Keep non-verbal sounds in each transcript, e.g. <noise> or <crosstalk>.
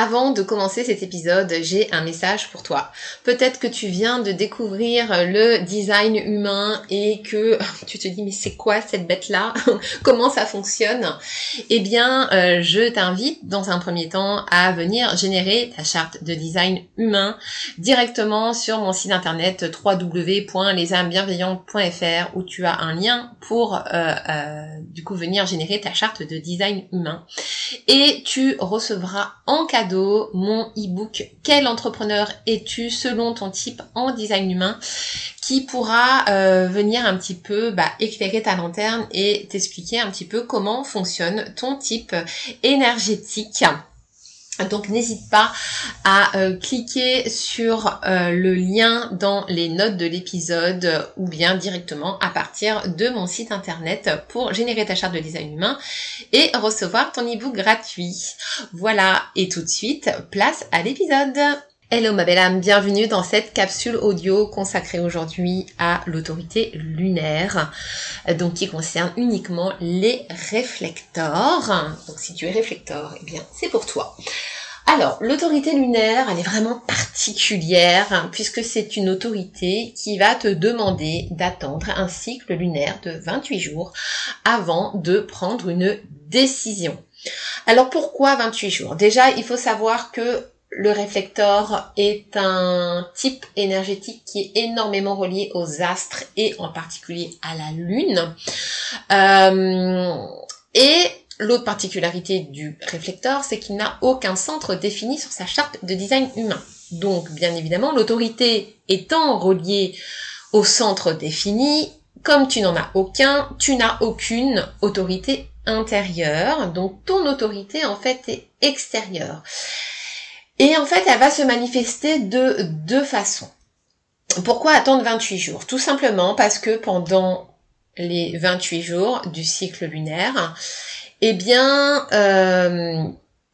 Avant de commencer cet épisode, j'ai un message pour toi. Peut-être que tu viens de découvrir le design humain et que <laughs> tu te dis mais c'est quoi cette bête-là? <laughs> Comment ça fonctionne? Eh bien, euh, je t'invite dans un premier temps à venir générer ta charte de design humain directement sur mon site internet www.lesamesbienveillantes.fr où tu as un lien pour euh, euh, du coup venir générer ta charte de design humain. Et tu recevras en cadeau mon e-book Quel entrepreneur es-tu selon ton type en design humain qui pourra euh, venir un petit peu bah, éclairer ta lanterne et t'expliquer un petit peu comment fonctionne ton type énergétique. Donc n'hésite pas à euh, cliquer sur euh, le lien dans les notes de l'épisode ou bien directement à partir de mon site internet pour générer ta charte de design humain et recevoir ton ebook gratuit. Voilà, et tout de suite, place à l'épisode. Hello ma belle âme, bienvenue dans cette capsule audio consacrée aujourd'hui à l'autorité lunaire, donc qui concerne uniquement les réflecteurs. Donc si tu es réflecteur, eh bien c'est pour toi. Alors, l'autorité lunaire, elle est vraiment particulière hein, puisque c'est une autorité qui va te demander d'attendre un cycle lunaire de 28 jours avant de prendre une décision. Alors pourquoi 28 jours? Déjà, il faut savoir que le réflecteur est un type énergétique qui est énormément relié aux astres et en particulier à la lune. Euh, et l'autre particularité du réflecteur, c'est qu'il n'a aucun centre défini sur sa charte de design humain. Donc, bien évidemment, l'autorité étant reliée au centre défini, comme tu n'en as aucun, tu n'as aucune autorité intérieure. Donc, ton autorité, en fait, est extérieure. Et en fait, elle va se manifester de deux façons. Pourquoi attendre 28 jours? Tout simplement parce que pendant les 28 jours du cycle lunaire, eh bien, euh,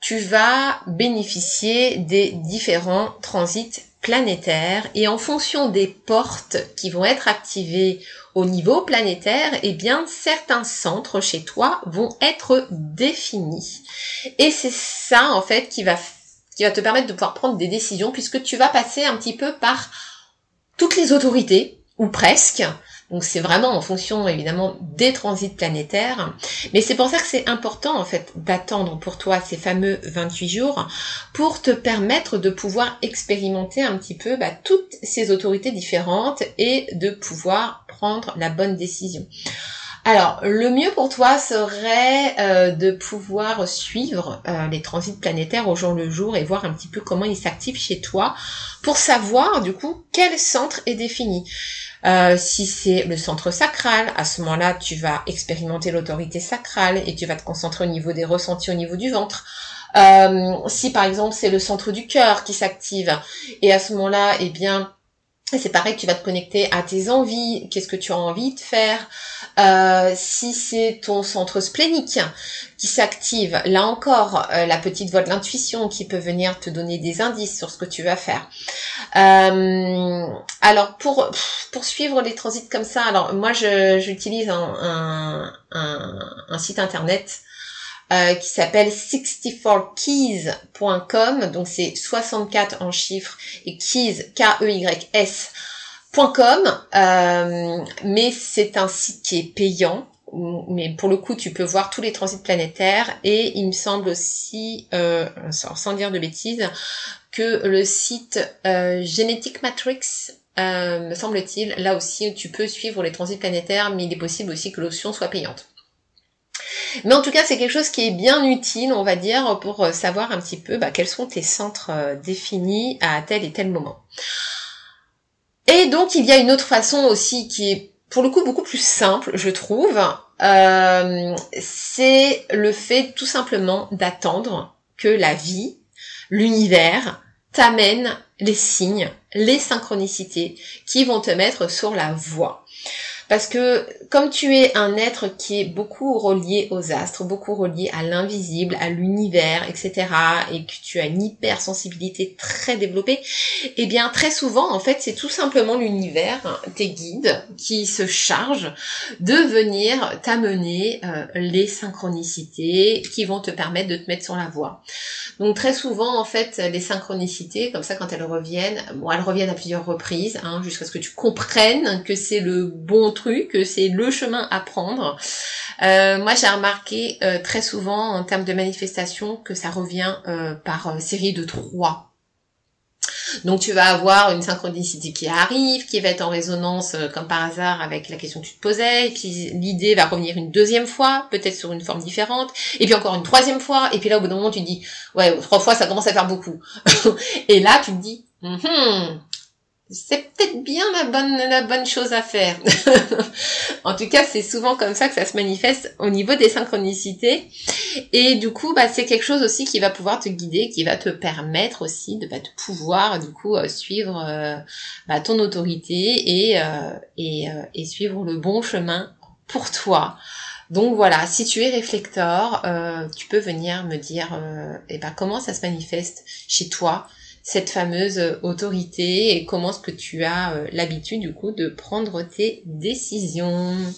tu vas bénéficier des différents transits planétaires et en fonction des portes qui vont être activées au niveau planétaire, eh bien, certains centres chez toi vont être définis. Et c'est ça, en fait, qui va qui va te permettre de pouvoir prendre des décisions puisque tu vas passer un petit peu par toutes les autorités, ou presque. Donc c'est vraiment en fonction évidemment des transits planétaires. Mais c'est pour ça que c'est important en fait d'attendre pour toi ces fameux 28 jours pour te permettre de pouvoir expérimenter un petit peu bah, toutes ces autorités différentes et de pouvoir prendre la bonne décision. Alors, le mieux pour toi serait euh, de pouvoir suivre euh, les transits planétaires au jour le jour et voir un petit peu comment ils s'activent chez toi pour savoir du coup quel centre est défini. Euh, si c'est le centre sacral, à ce moment-là, tu vas expérimenter l'autorité sacrale et tu vas te concentrer au niveau des ressentis au niveau du ventre. si par exemple c'est le centre du cœur qui s'active et à ce moment-là, eh bien c'est pareil, tu vas te connecter à tes envies, qu'est-ce que tu as envie de faire? Euh, si c'est ton centre splénique qui s'active, là encore, euh, la petite voix de l'intuition qui peut venir te donner des indices sur ce que tu vas faire. Euh, alors pour pour suivre les transits comme ça, alors moi j'utilise un, un, un, site internet euh, qui s'appelle 64keys.com, donc c'est 64 en chiffres et keys, K-E-Y-S.com, euh, mais c'est un site qui est payant, mais pour le coup tu peux voir tous les transits planétaires. Et il me semble aussi, euh, sans dire de bêtises, que le site Genetic Matrix euh, me semble-t-il, là aussi tu peux suivre les transits planétaires, mais il est possible aussi que l'option soit payante. Mais en tout cas, c'est quelque chose qui est bien utile, on va dire, pour savoir un petit peu bah, quels sont tes centres euh, définis à tel et tel moment. Et donc, il y a une autre façon aussi qui est pour le coup beaucoup plus simple, je trouve. Euh, c'est le fait tout simplement d'attendre que la vie, l'univers, t'amène les signes, les synchronicités qui vont te mettre sur la voie. Parce que comme tu es un être qui est beaucoup relié aux astres, beaucoup relié à l'invisible, à l'univers, etc., et que tu as une hypersensibilité très développée, eh bien très souvent, en fait, c'est tout simplement l'univers, hein, tes guides, qui se chargent de venir t'amener euh, les synchronicités qui vont te permettre de te mettre sur la voie. Donc très souvent, en fait, les synchronicités, comme ça, quand elles reviennent, bon, elles reviennent à plusieurs reprises, hein, jusqu'à ce que tu comprennes que c'est le bon truc, que c'est le chemin à prendre. Euh, moi, j'ai remarqué euh, très souvent en termes de manifestation que ça revient euh, par série de trois. Donc tu vas avoir une synchronicité qui arrive, qui va être en résonance comme par hasard avec la question que tu te posais, et puis l'idée va revenir une deuxième fois, peut-être sur une forme différente, et puis encore une troisième fois, et puis là au bout d'un moment tu te dis, ouais, trois fois ça commence à faire beaucoup. <laughs> et là tu te dis, mm c'est peut-être bien la bonne, la bonne chose à faire. <laughs> en tout cas, c'est souvent comme ça que ça se manifeste au niveau des synchronicités. Et du coup, bah, c'est quelque chose aussi qui va pouvoir te guider, qui va te permettre aussi de, bah, pouvoir du coup euh, suivre euh, bah, ton autorité et, euh, et, et, suivre le bon chemin pour toi. Donc voilà, si tu es réflecteur, tu peux venir me dire eh ben, comment ça se manifeste chez toi cette fameuse autorité et comment est-ce que tu as euh, l'habitude du coup de prendre tes décisions?